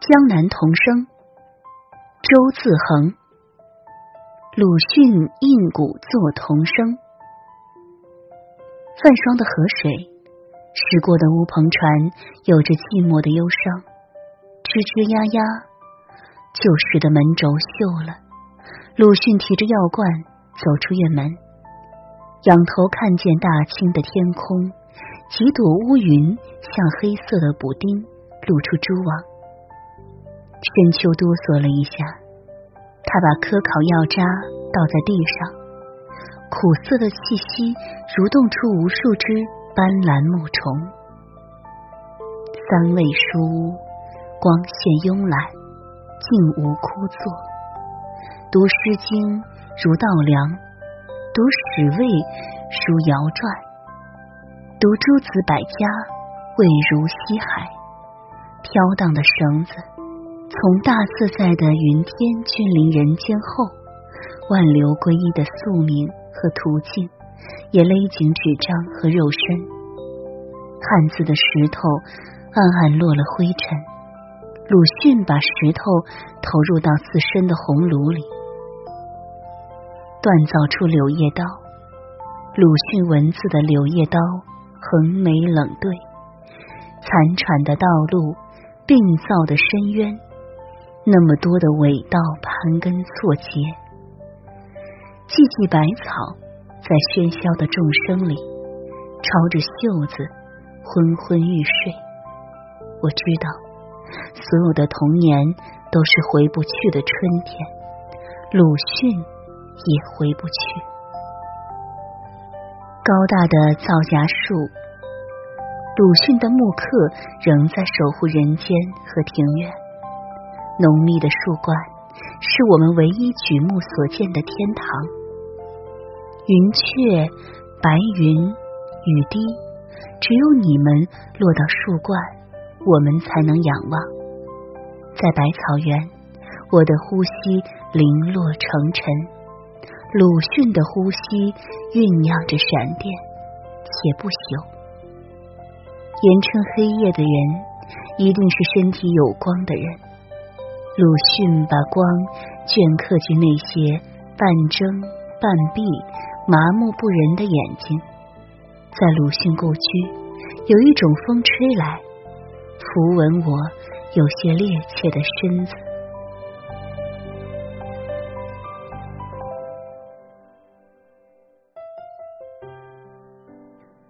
江南童声，周自恒。鲁迅印古作童声。泛霜的河水，驶过的乌篷船，有着寂寞的忧伤。吱吱呀呀，旧时的门轴锈了。鲁迅提着药罐走出院门，仰头看见大清的天空，几朵乌云像黑色的补丁，露出蛛网。深秋哆嗦了一下，他把科考药渣倒在地上，苦涩的气息蠕动出无数只斑斓木虫。三味书屋，光线慵懒，静无枯坐。读《诗经》如稻粱，读《史魏》如尧传，读诸子百家味如西海。飘荡的绳子。从大自在的云天君临人间后，万流归一的宿命和途径，也勒紧纸张和肉身。汉字的石头暗暗落了灰尘。鲁迅把石头投入到自身的红炉里，锻造出柳叶刀。鲁迅文字的柳叶刀，横眉冷对，残喘的道路，病灶的深渊。那么多的尾道盘根错节，寂寂百草在喧嚣的众生里，抄着袖子昏昏欲睡。我知道，所有的童年都是回不去的春天，鲁迅也回不去。高大的皂荚树，鲁迅的木刻仍在守护人间和庭院。浓密的树冠是我们唯一举目所见的天堂。云雀、白云、雨滴，只有你们落到树冠，我们才能仰望。在百草园，我的呼吸零落成尘；鲁迅的呼吸酝酿着闪电，且不朽。言称黑夜的人，一定是身体有光的人。鲁迅把光镌刻进那些半睁半闭、麻木不仁的眼睛，在鲁迅故居，有一种风吹来，抚吻我有些趔趄的身子。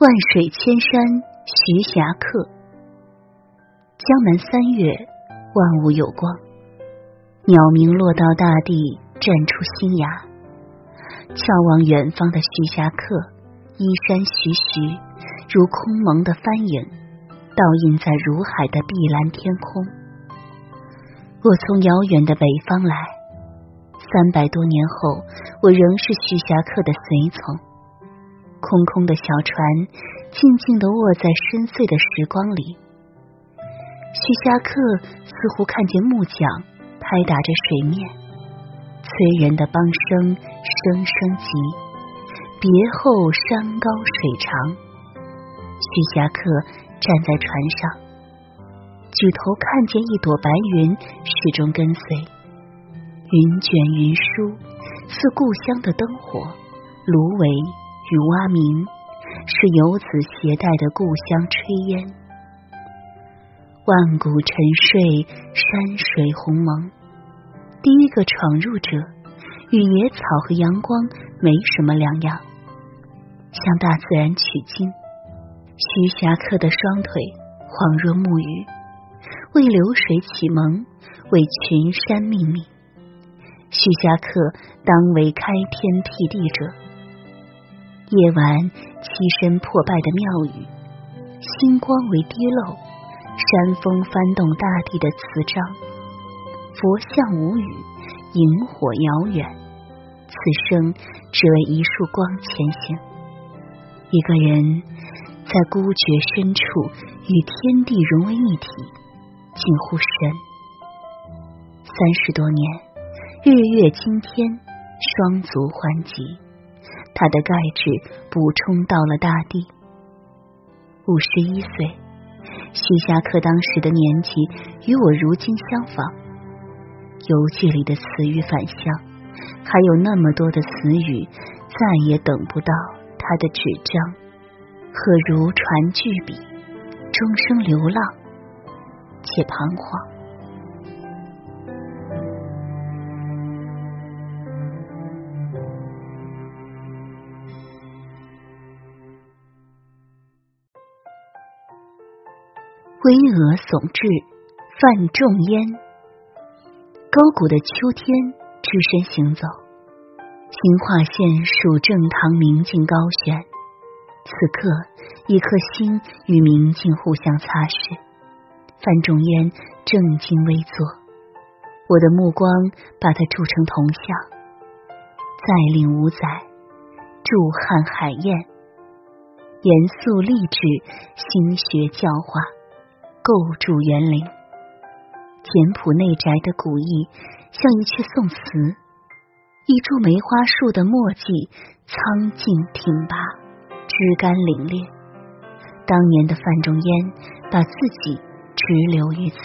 万水千山徐霞客，江南三月，万物有光。鸟鸣落到大地，绽出新芽。眺望远方的徐霞客，衣衫徐徐，如空蒙的帆影，倒映在如海的碧蓝天空。我从遥远的北方来，三百多年后，我仍是徐霞客的随从。空空的小船，静静的卧在深邃的时光里。徐霞客似乎看见木匠。拍打着水面，催人的梆声声声急。别后山高水长，徐霞客站在船上，举头看见一朵白云始终跟随。云卷云舒，似故乡的灯火，芦苇与蛙鸣，是游子携带的故乡炊烟。万古沉睡，山水鸿蒙。第一个闯入者与野草和阳光没什么两样，向大自然取经。徐霞客的双腿恍若木鱼，为流水启蒙，为群山命名。徐霞客当为开天辟地者。夜晚栖身破败的庙宇，星光为滴漏，山峰翻动大地的磁章。佛像无语，萤火遥远。此生只为一束光前行。一个人在孤绝深处与天地融为一体，近乎神。三十多年，日月惊天，双足欢极，他的钙质补充到了大地。五十一岁，徐霞客当时的年纪与我如今相仿，游记里的词语返乡，还有那么多的词语，再也等不到他的纸张，何如传句笔，终生流浪，且彷徨。巍峨耸峙，范仲淹。高谷的秋天，只身行走，新化县属正堂明镜高悬。此刻，一颗心与明镜互相擦拭。范仲淹正襟危坐，我的目光把他铸成铜像。再令五载，著瀚海晏，严肃励志，心学教化。构筑园林，简朴内宅的古意，像一阙宋词；一株梅花树的墨迹，苍劲挺拔，枝干凛冽。当年的范仲淹，把自己直留于此。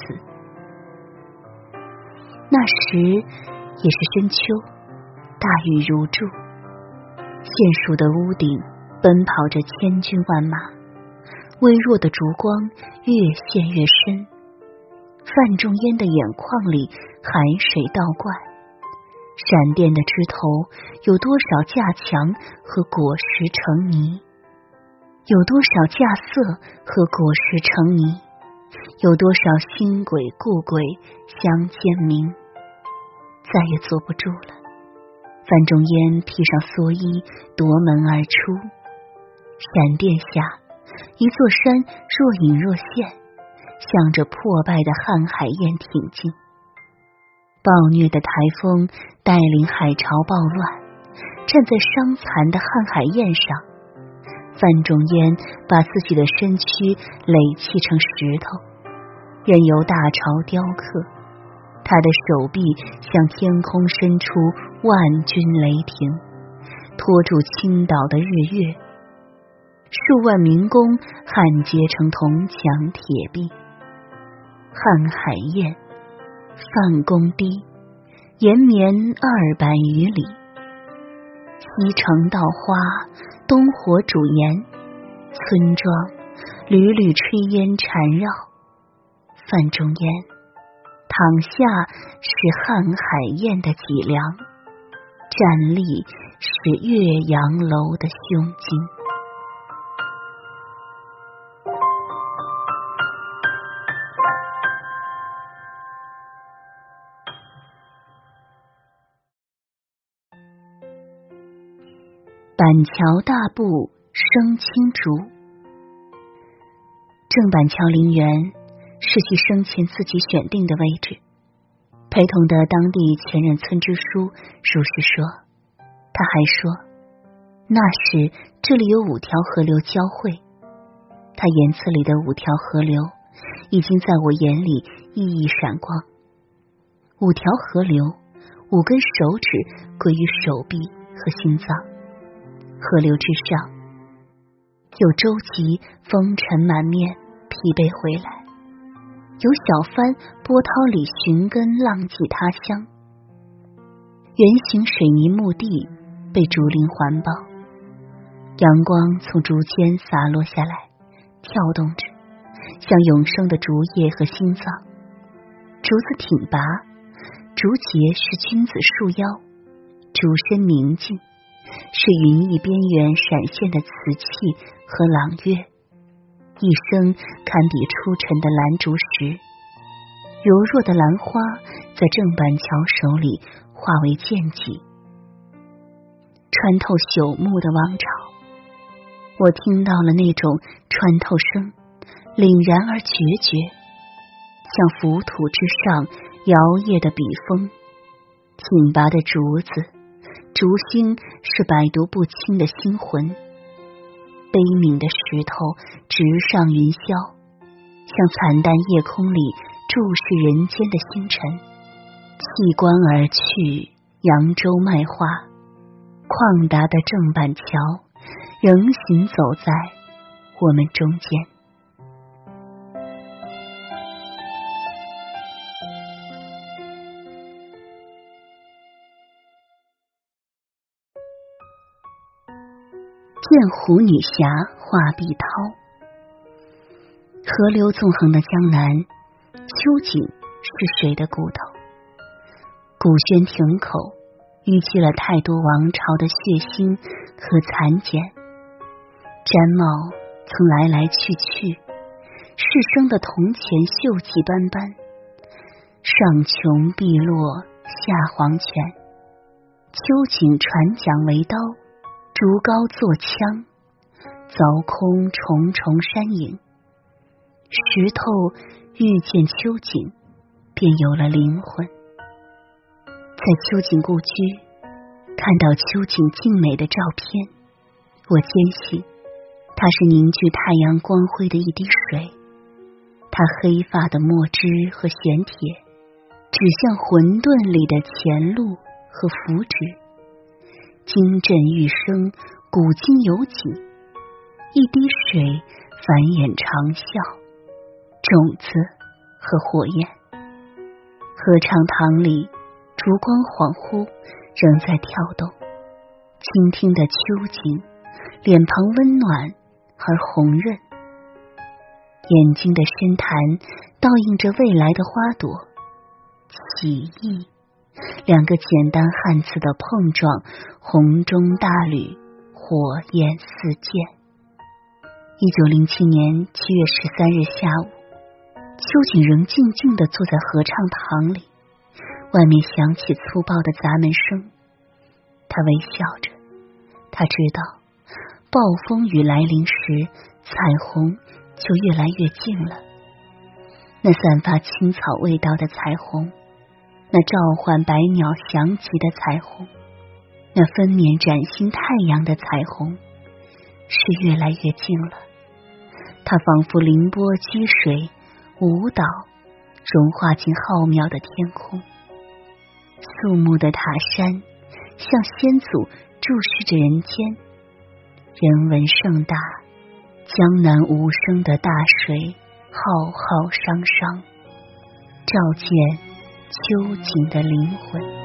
那时也是深秋，大雨如注，县署的屋顶奔跑着千军万马。微弱的烛光越陷越深，范仲淹的眼眶里海水倒灌，闪电的枝头有多少架墙和果实成泥？有多少架色和果实成泥？有多少新鬼故鬼相见明？再也坐不住了，范仲淹披上蓑衣夺门而出，闪电下。一座山若隐若现，向着破败的瀚海晏挺进。暴虐的台风带领海潮暴乱，站在伤残的瀚海晏上，范仲淹把自己的身躯垒砌成石头，任由大潮雕刻。他的手臂向天空伸出，万钧雷霆，托住倾倒的日月。数万民工焊接成铜墙铁壁，瀚海晏，范公堤，延绵二百余里。西城稻花，东火煮盐，村庄缕缕炊烟缠绕。范仲淹躺下是瀚海晏的脊梁，站立是岳阳楼的胸襟。板桥大步生青竹，郑板桥陵园是其生前自己选定的位置。陪同的当地前任村支书如是说，他还说，那时这里有五条河流交汇，他言辞里的五条河流已经在我眼里熠熠闪光。五条河流，五根手指归于手臂和心脏。河流之上，有舟楫风尘满面，疲惫回来；有小帆波涛里寻根，浪迹他乡。圆形水泥墓地被竹林环抱，阳光从竹间洒落下来，跳动着，像永生的竹叶和心脏。竹子挺拔，竹节是君子束腰，竹身宁静。是云翳边缘闪现的瓷器和朗月，一生堪比初尘的蓝竹石。柔弱的兰花在郑板桥手里化为剑戟，穿透朽木的王朝。我听到了那种穿透声，凛然而决绝，像浮土之上摇曳的笔锋，挺拔的竹子。烛星是百毒不侵的心魂，悲悯的石头直上云霄，像惨淡夜空里注视人间的星辰。弃官而去，扬州卖花，旷达的郑板桥仍行走在我们中间。燕湖女侠画碧涛。河流纵横的江南，秋瑾是谁的骨头？古轩亭口淤积了太多王朝的血腥和残茧，毡帽曾来来去去，世生的铜钱锈迹斑斑，上穷碧落下黄泉。秋瑾传桨为刀，竹篙作枪，凿空重重山影。石头遇见秋瑾，便有了灵魂。在秋瑾故居，看到秋瑾静美的照片，我坚信它是凝聚太阳光辉的一滴水。它黑发的墨汁和玄铁，指向混沌里的前路。和福祉，金振玉声，古今有景。一滴水繁衍长啸，种子和火焰。合唱堂里，烛光恍惚，仍在跳动。倾听的秋景，脸庞温暖而红润，眼睛的深潭倒映着未来的花朵，起义。两个简单汉字的碰撞，红中大吕，火焰四溅。一九零七年七月十三日下午，秋瑾仍静静的坐在合唱堂里，外面响起粗暴的砸门声。他微笑着，他知道暴风雨来临时，彩虹就越来越近了。那散发青草味道的彩虹。那召唤百鸟翔集的彩虹，那分娩崭新太阳的彩虹，是越来越近了。它仿佛凌波击水，舞蹈融化进浩渺的天空。肃穆的塔山向先祖注视着人间，人文盛大，江南无声的大水浩浩汤汤，照见。秋瑾的灵魂。